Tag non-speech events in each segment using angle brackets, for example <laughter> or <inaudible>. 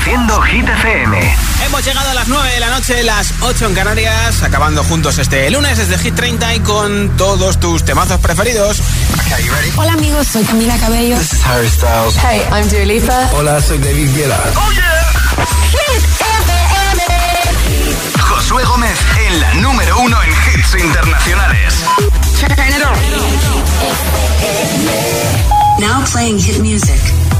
Reproduciendo Hit FM. Hemos llegado a las 9 de la noche, las 8 en Canarias, acabando juntos este lunes desde Hit 30 y con todos tus temazos preferidos. Hola amigos, soy Camila Cabello. This is Harry Styles. Hey, I'm Dua Lipa. Hola, soy David Guetta. Oh yeah. Hit FM. Josué Gómez en la número uno en hits internacionales. Now playing hit music.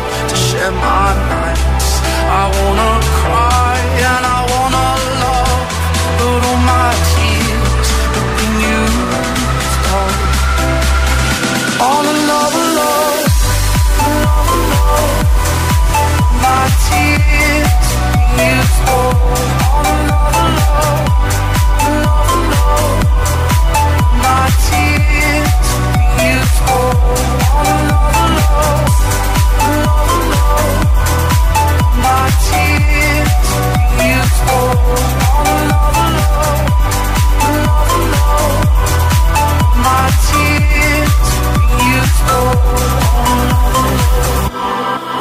in my nights I wanna cry.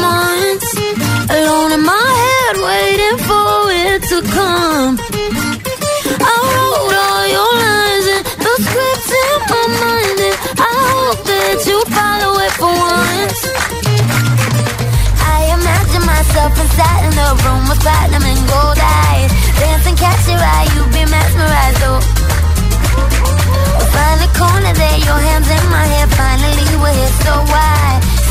Months. Alone in my head, waiting for it to come. I wrote all your lines and the scripts in my mind, and I hope that you follow it for once. I imagine myself inside in the room with platinum and gold eyes. Dancing, catch your eye, you be mesmerized, oh. We'll find the corner there, your hands in my hair. Finally, we're here, so why?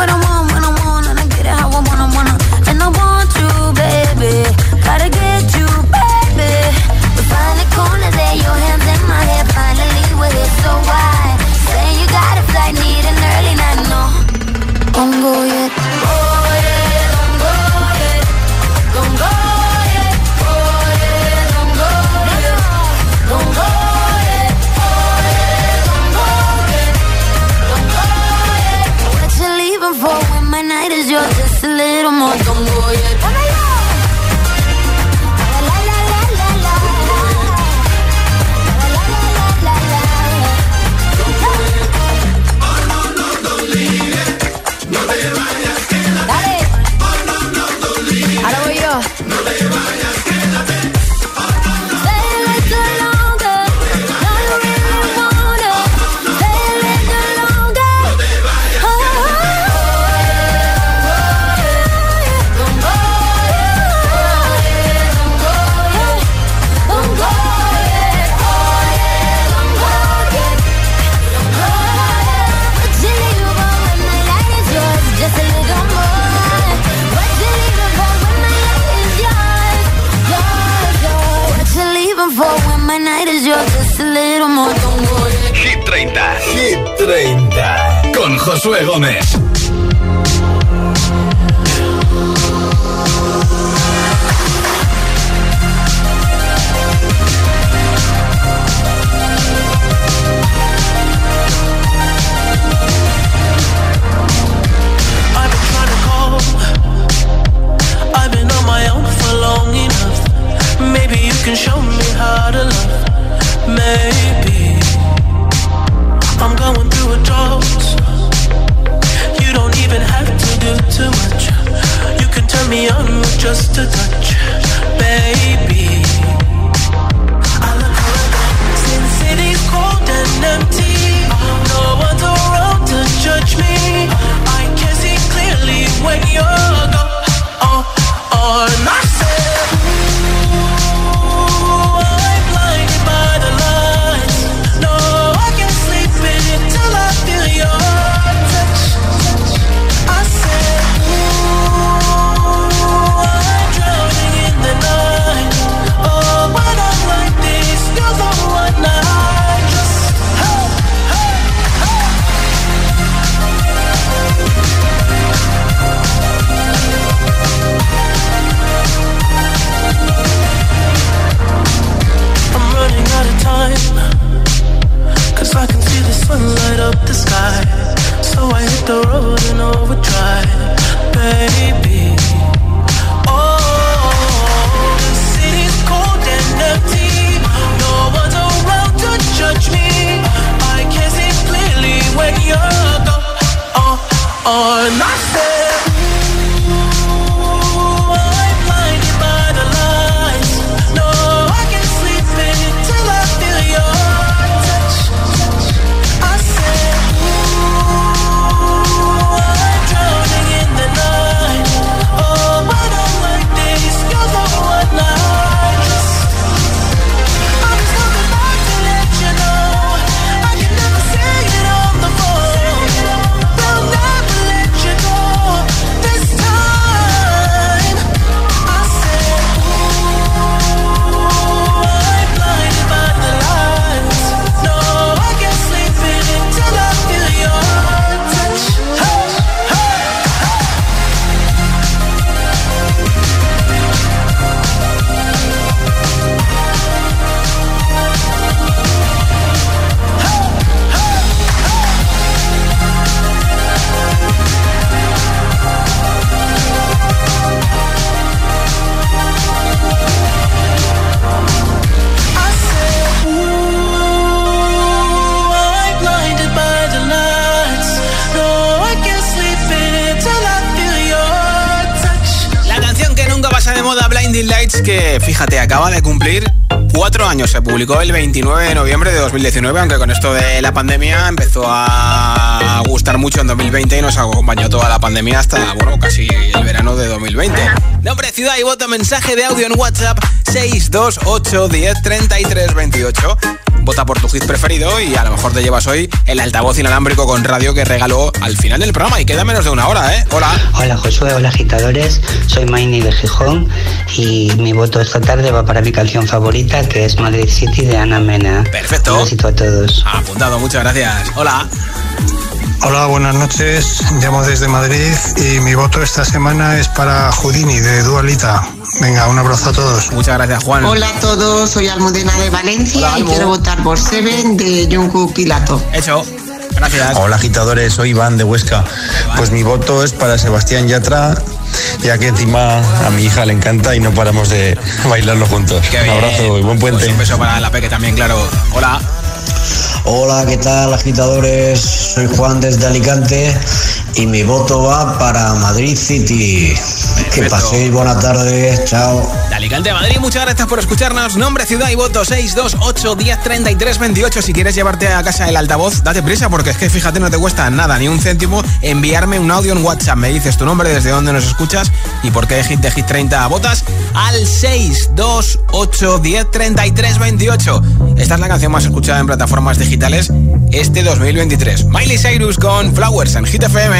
When I'm Gomez. Se publicó el 29 de noviembre de 2019, aunque con esto de la pandemia empezó a gustar mucho en 2020 y nos acompañó toda la pandemia hasta, bueno, casi el verano de 2020. Nombre, ciudad y voto, mensaje de audio en WhatsApp 628 10 33 28 vota por tu hit preferido y a lo mejor te llevas hoy el altavoz inalámbrico con radio que regaló al final del programa y queda menos de una hora, ¿eh? Hola. Hola Josué, hola agitadores, soy Maini de Gijón y mi voto esta tarde va para mi canción favorita que es Madrid City de Ana Mena. Perfecto. Un besito a todos. Apuntado, muchas gracias. Hola. Hola, buenas noches. Llamo desde Madrid y mi voto esta semana es para Houdini de Dualita. Venga, un abrazo a todos. Muchas gracias, Juan. Hola a todos, soy Almudena de Valencia y quiero votar por Seven de Junku Pilato. Hecho. Gracias. Hola agitadores, soy Iván de Huesca. Pues mi voto es para Sebastián Yatra, ya que encima a mi hija le encanta y no paramos de bailarlo juntos. un abrazo y buen puente. Pues un beso para la Peque también, claro. Hola. Hola, ¿qué tal agitadores? Soy Juan desde Alicante y mi voto va para Madrid City. Que paséis buena tarde, chao. De Alicante a Madrid, muchas gracias por escucharnos. Nombre, ciudad y voto 628 1033 28. Si quieres llevarte a casa el altavoz, date prisa porque es que fíjate, no te cuesta nada, ni un céntimo enviarme un audio en WhatsApp. Me dices tu nombre, desde dónde nos escuchas y por qué Hit de Hit 30 votas al 628 1033 28. Esta es la canción más escuchada en plataformas digitales este 2023. Miley Cyrus con Flowers en Hit FM.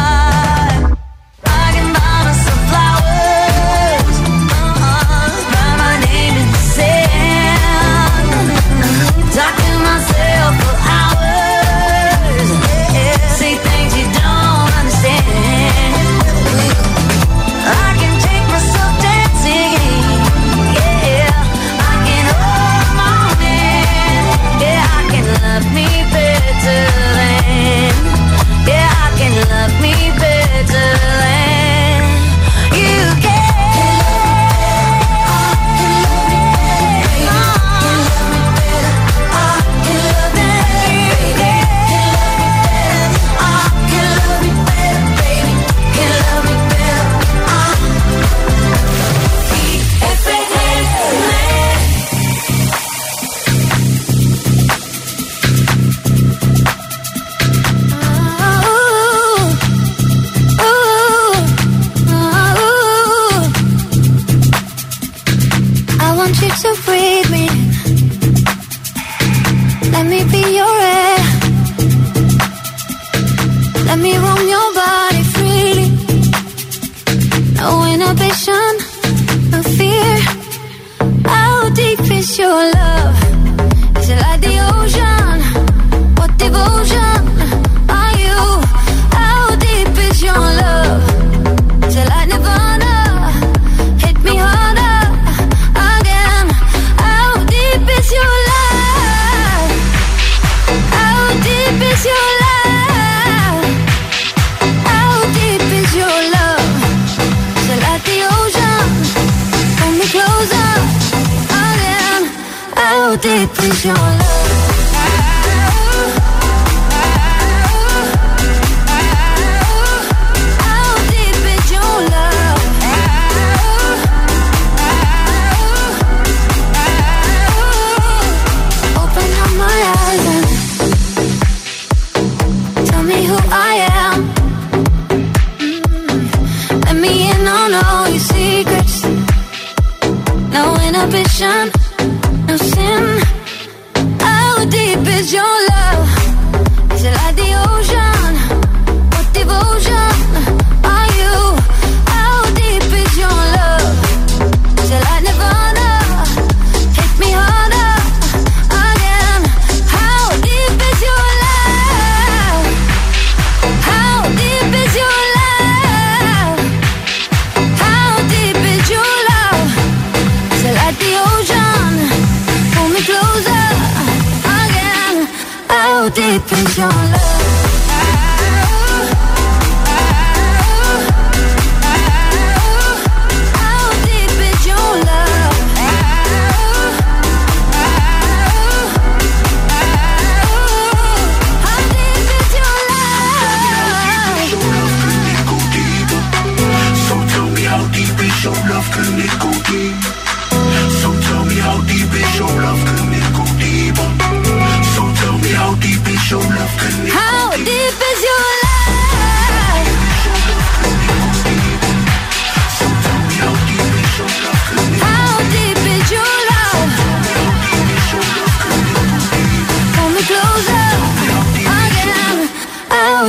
please your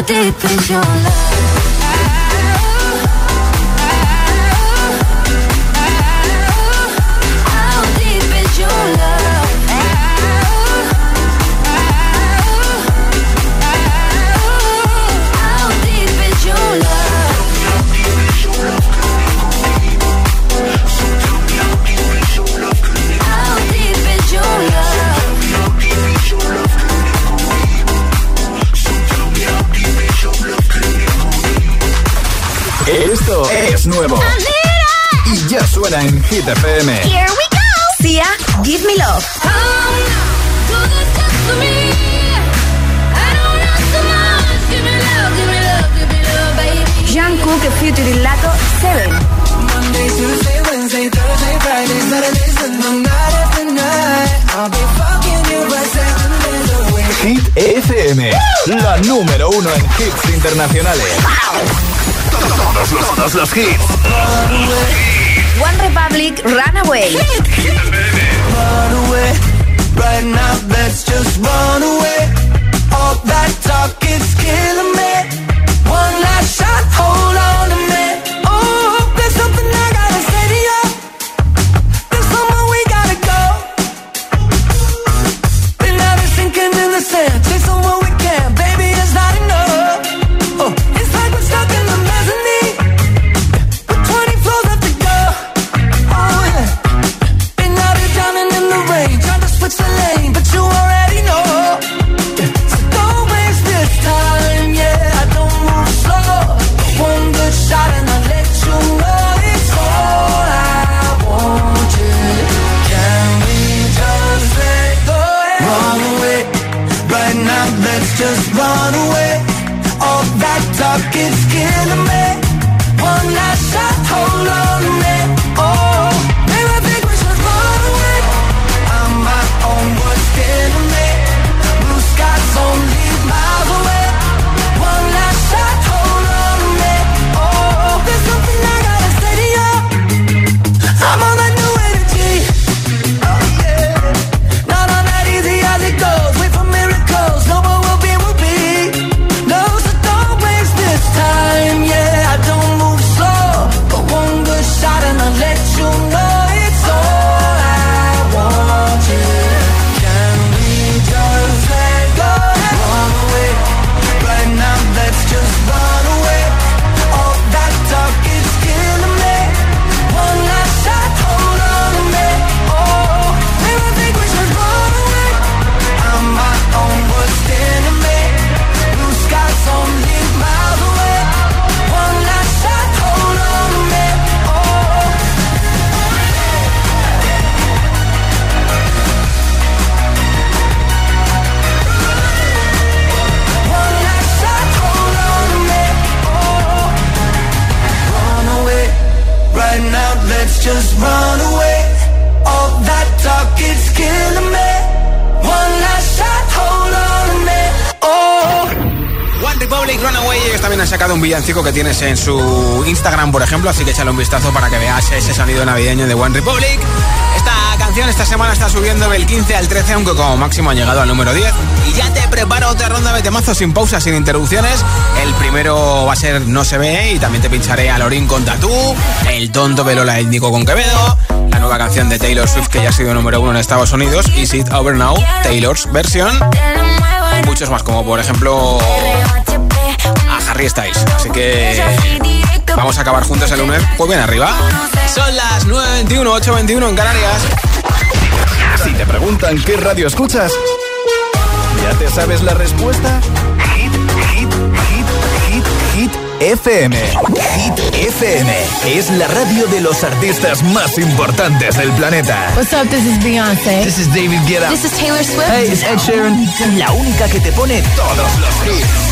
deep is suena en Hit FM. Here we go. Sia, Give Me Love. Jean Cook featuring Lato 7. Hit FM, la número uno en hits internacionales. Todos los, todos los hits. Republic, Runaway. Run away, right now let's just run away. All that talk is killing me. Runaway, ellos también han sacado un villancico que tienes en su Instagram, por ejemplo, así que échale un vistazo para que veas ese sonido navideño de One Republic. Esta canción esta semana está subiendo del 15 al 13, aunque como máximo ha llegado al número 10. Y ya te preparo otra ronda de temazos sin pausas, sin interrupciones. El primero va a ser No se ve y también te pincharé a Lorín con Tatú, El tonto Velola étnico con Quevedo, la nueva canción de Taylor Swift que ya ha sido número uno en Estados Unidos, Is It Over Now, Taylor's versión. Y muchos más, como por ejemplo Harry Styles. Así que vamos a acabar juntos el lunes. Pues bien arriba. Son las 9.21, 8.21 en Canarias. Si te preguntan qué radio escuchas, ¿Ya te sabes la respuesta? Hit, hit, hit, hit, hit FM. Hit FM es la radio de los artistas más importantes del planeta. What's up? This is Beyoncé. This is David Guetta. This is Taylor Swift. Hey, it's Ed Sheeran. La única que te pone todos los hits.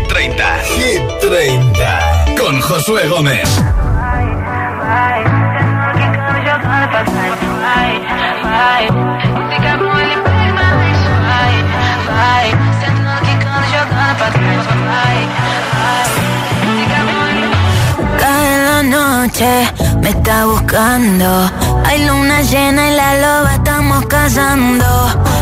30. Hit 30. Con Josué Gómez. Cae la noche, me está buscando. Hay luna llena y la loba estamos cazando.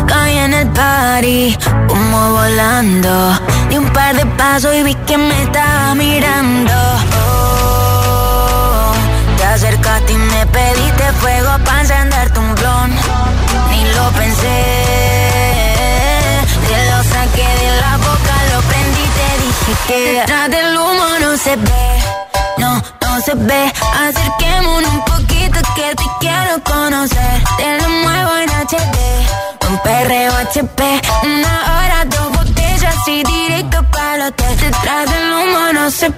Caí en el party, como volando. Di un par de pasos y vi que me estaba mirando. Oh, te acercaste y me pediste fuego para encenderte un blon. Ni lo pensé. Te lo saqué de la boca, lo prendí, te dije que detrás del humo no se ve, no, no se ve. Acerquémonos un poquito que te quiero conocer. Te lo muevo en HD, un perreo HP. Una hora, se ve,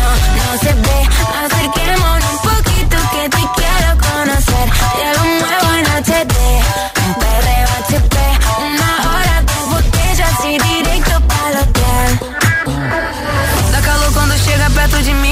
no, no se ve. Acerquémonos un poquito que te quiero conocer. Te lo muevo en HD, un perreo HP. Una hora, dos botellas e direito para o hotel. Dá calor quando chega perto de mim,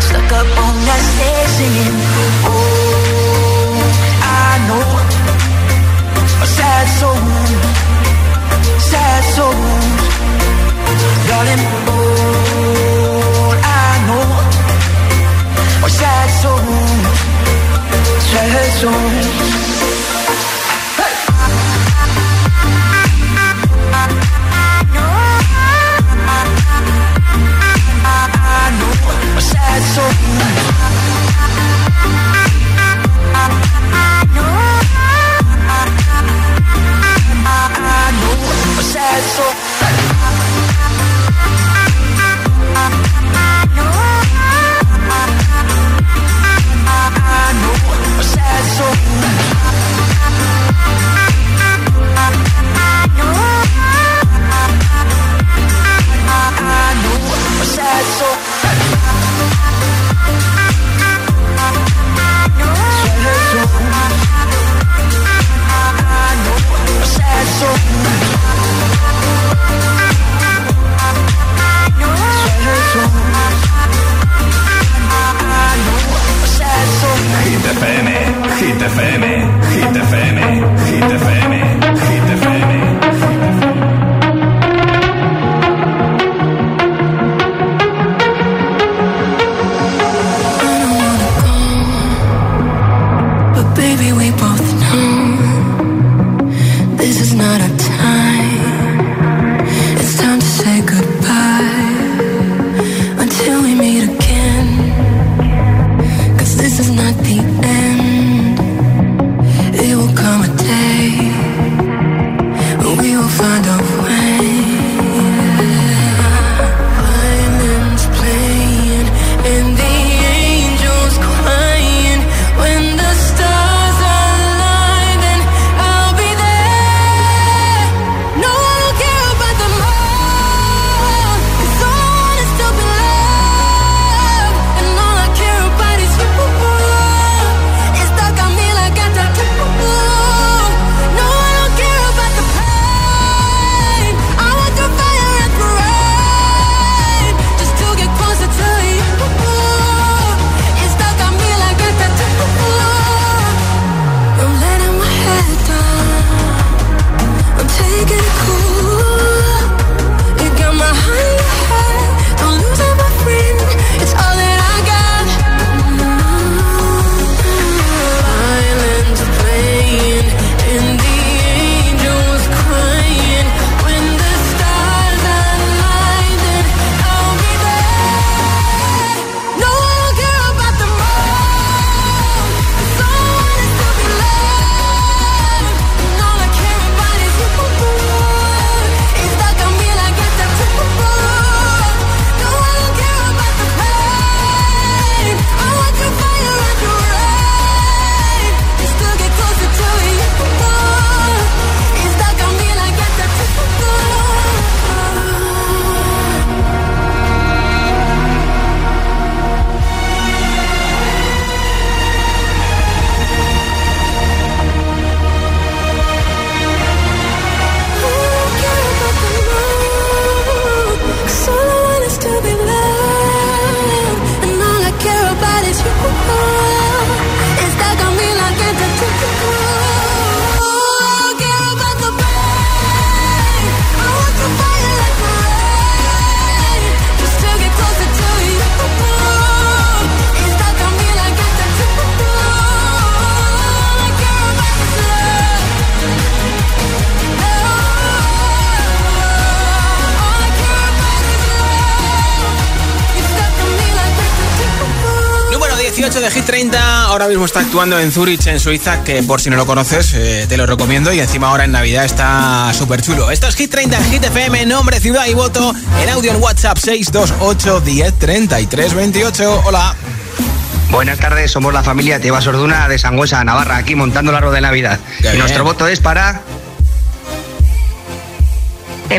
Stuck up on that stage singing. Oh, I know a sad soul, sad soul, darling. Oh, I know a sad soul, sad soul. eso. No. No. Mismo está actuando en Zurich, en Suiza, que por si no lo conoces, eh, te lo recomiendo. Y encima ahora en Navidad está súper chulo. Esto es Hit 30 en Hit FM, nombre, ciudad y voto. En audio en WhatsApp 628 10 33 28. Hola. Buenas tardes, somos la familia Teba Sorduna de Sangüesa, Navarra, aquí montando la rueda de Navidad. Y nuestro voto es para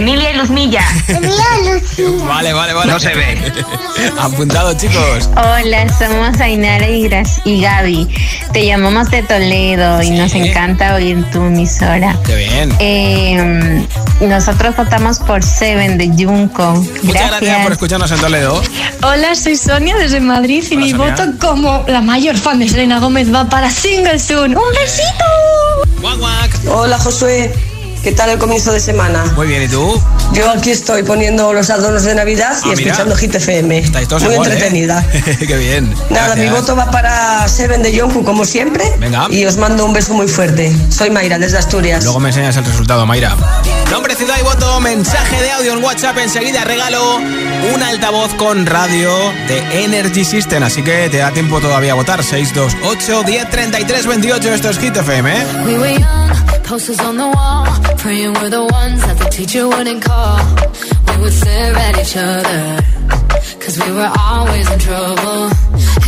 Emilia y Luzmilla. Emilia y Luzmilla. Vale, vale, vale. No se ve. <laughs> Apuntado, chicos. Hola, somos Ainara y, Gras- y Gaby. Te llamamos de Toledo y nos encanta oír tu emisora. Qué bien. Eh, nosotros votamos por Seven de Junco. Muchas gracias por escucharnos en Toledo. Hola, soy Sonia desde Madrid y mi Sonia. voto como la mayor fan de Selena Gómez va para Single Soon. ¡Un besito! Hola Josué, ¿qué tal el comienzo de semana? Muy bien, ¿y tú? Yo aquí estoy poniendo los adornos de Navidad y Ah, mira. escuchando Hit FM. Estáis todos Muy ¿eh? entretenida. <laughs> Qué bien. Nada, Gracias. mi voto va para Seven de Yonku como siempre. Venga. Y os mando un beso muy fuerte. Soy Mayra desde Asturias. Luego me enseñas el resultado, Mayra. Nombre, ciudad y voto, mensaje de audio en WhatsApp. Enseguida regalo un altavoz con radio de Energy System. Así que te da tiempo todavía a votar. 628 10 33 28. Esto es Hit FM, ¿eh? We were young, posters on the wall, praying we're the ones that the teacher wouldn't call. We would stare at each other, cause we were always in trouble.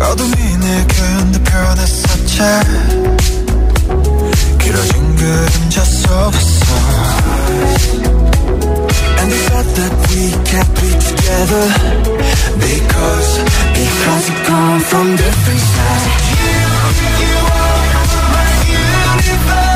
어둠이 내게 흔들펴냈었지 길어진 그림자 속에서 And the thought that we can't be together Because, because we come from different sides You, you are my universe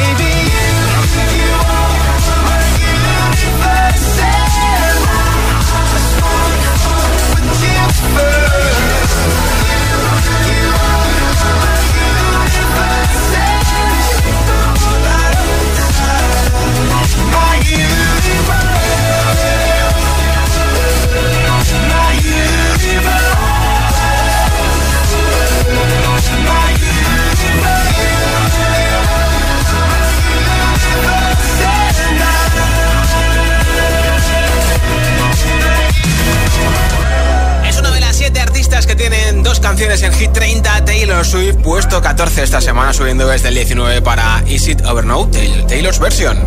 14 esta semana, subiendo desde el 19 para Is It Over Now, Taylor- Taylor's version.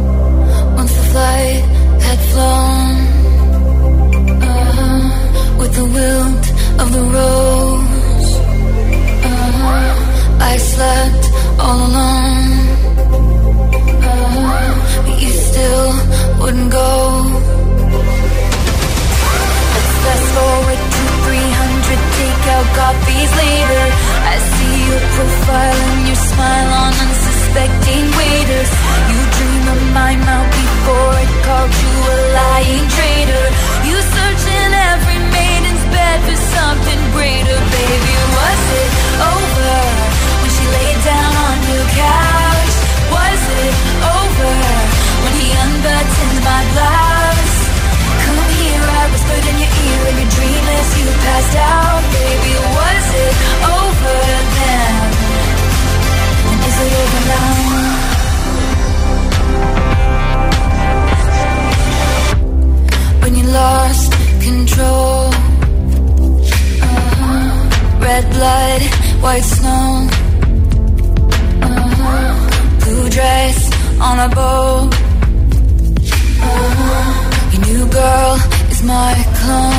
Once the flight had flown with the wilt of the rose, I slept all alone. But you still wouldn't go. Let's fast forward to 300 takeout copies later. Your profile and your smile on unsuspecting waiters. You dream of my mouth before it called you a lying traitor. You search in every maiden's bed for something greater, baby. Was it over when she laid down on your couch? Was it over when he unbuttoned my blouse? Come here, I whispered in your dream as you passed out, baby. Was it over then? And is it over now? When you lost control, uh-huh. red blood, white snow, uh-huh. blue dress on a boat. Uh-huh. Your new girl is my clone.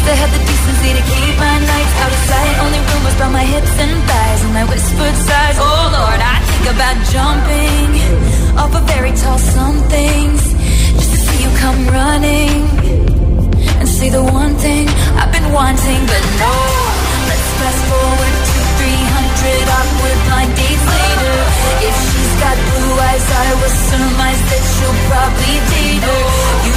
Least I had the decency to keep my nights out of sight. Only rumors about my hips and thighs and my whispered sighs. Oh Lord, I think about jumping off a very tall somethings just to see you come running and say the one thing I've been wanting, but no. Let's fast forward to 300 awkward blind dates later. If she's got blue eyes, I will surmise that she'll probably date her. You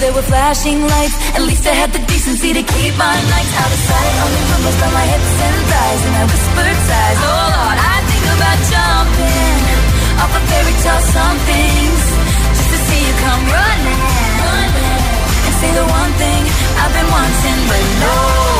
there were flashing lights. At least I had the decency to keep my nights out of sight. Only rumbles by my hips and thighs, and I whispered sighs. Oh Lord, I think about jumping off a fairy tale somethings just to see you come running, running and say the one thing I've been wanting, but no.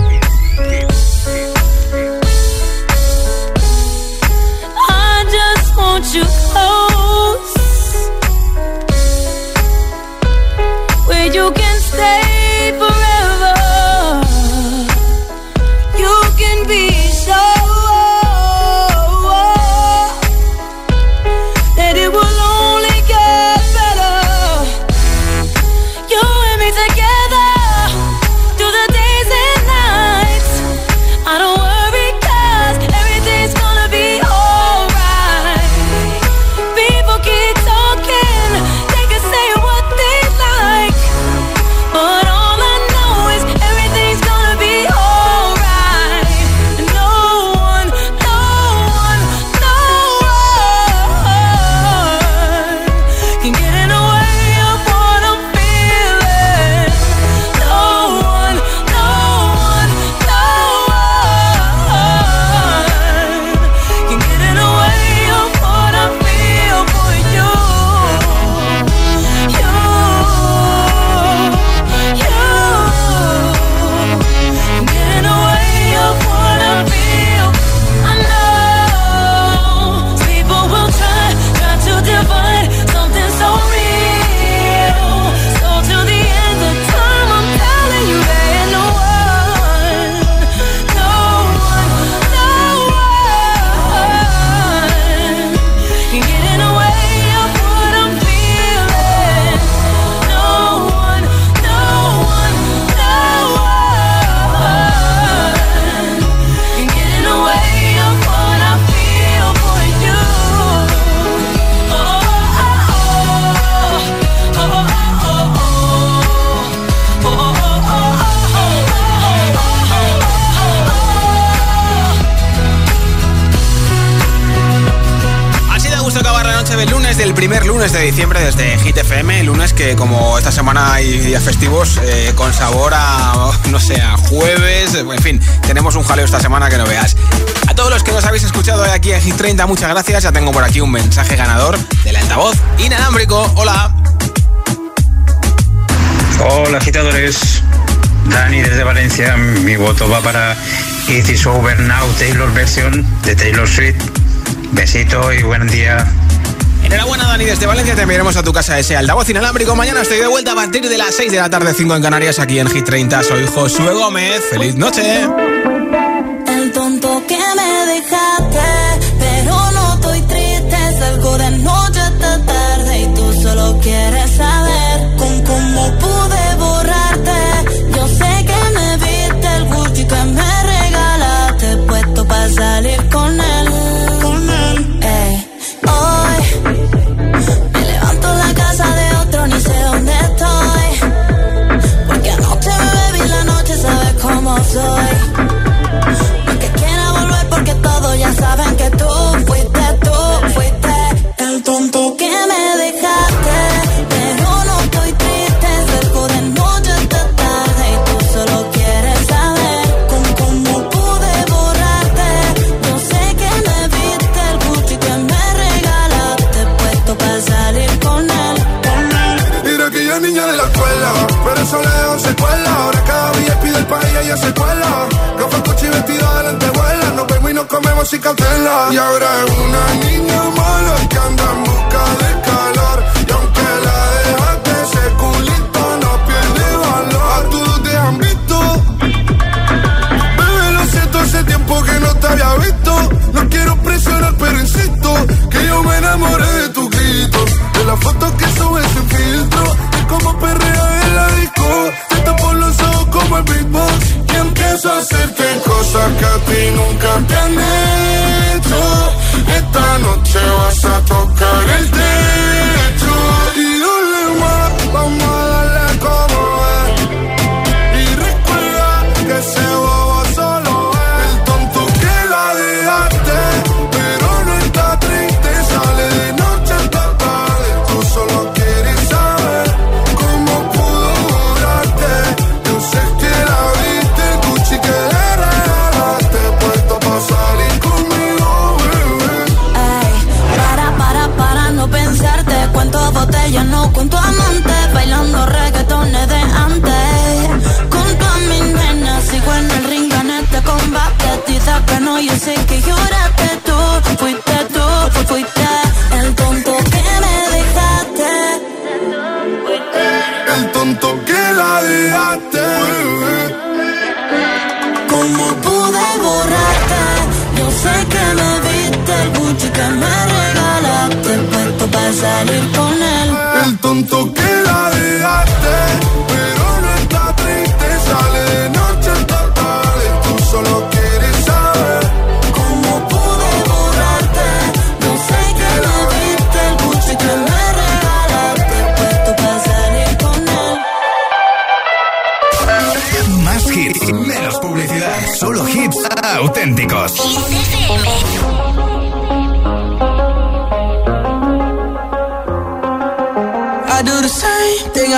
Lunes de diciembre desde Hit FM. Lunes que, como esta semana hay días festivos, eh, con sabor a, <laughs> no sé, a jueves. En fin, tenemos un jaleo esta semana que no veas. A todos los que nos habéis escuchado hoy aquí en Hit 30, muchas gracias. Ya tengo por aquí un mensaje ganador del altavoz inalámbrico. Hola. Hola agitadores, Dani desde Valencia, mi voto va para It is over now, Taylor version de Taylor Swift. Besito y buen día. Enhorabuena, Dani, desde Valencia te enviaremos a tu casa ese altavoz inalámbrico. Mañana estoy de vuelta a partir de las 6 de la tarde, 5 en Canarias, aquí en Hit 30. Soy Josué Gómez. ¡Feliz noche! El tonto que me dejaste, pero no estoy triste. Salgo de noche hasta tarde y tú solo quieres saber con cómo pude Y ahora es una niña mala que anda en busca de calor. Y aunque la dejaste, ese culito no pierde valor. A todos te han visto. Bebé, lo siento, hace tiempo que no te había visto. No quiero presionar, pero insisto que yo me enamoré de tu grito. De las fotos que subes sin filtro. De cómo perrea en la disco. Te tapo los ojos como el beatbox. Y empiezo a hacerte cosas que a ti nunca te. chill que me regalaste. Puesto para salir con él. El tonto que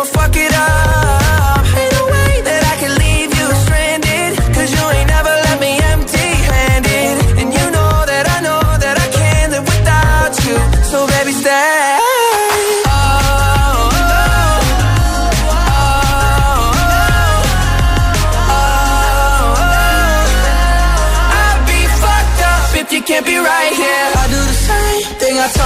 I'ma fuck it up.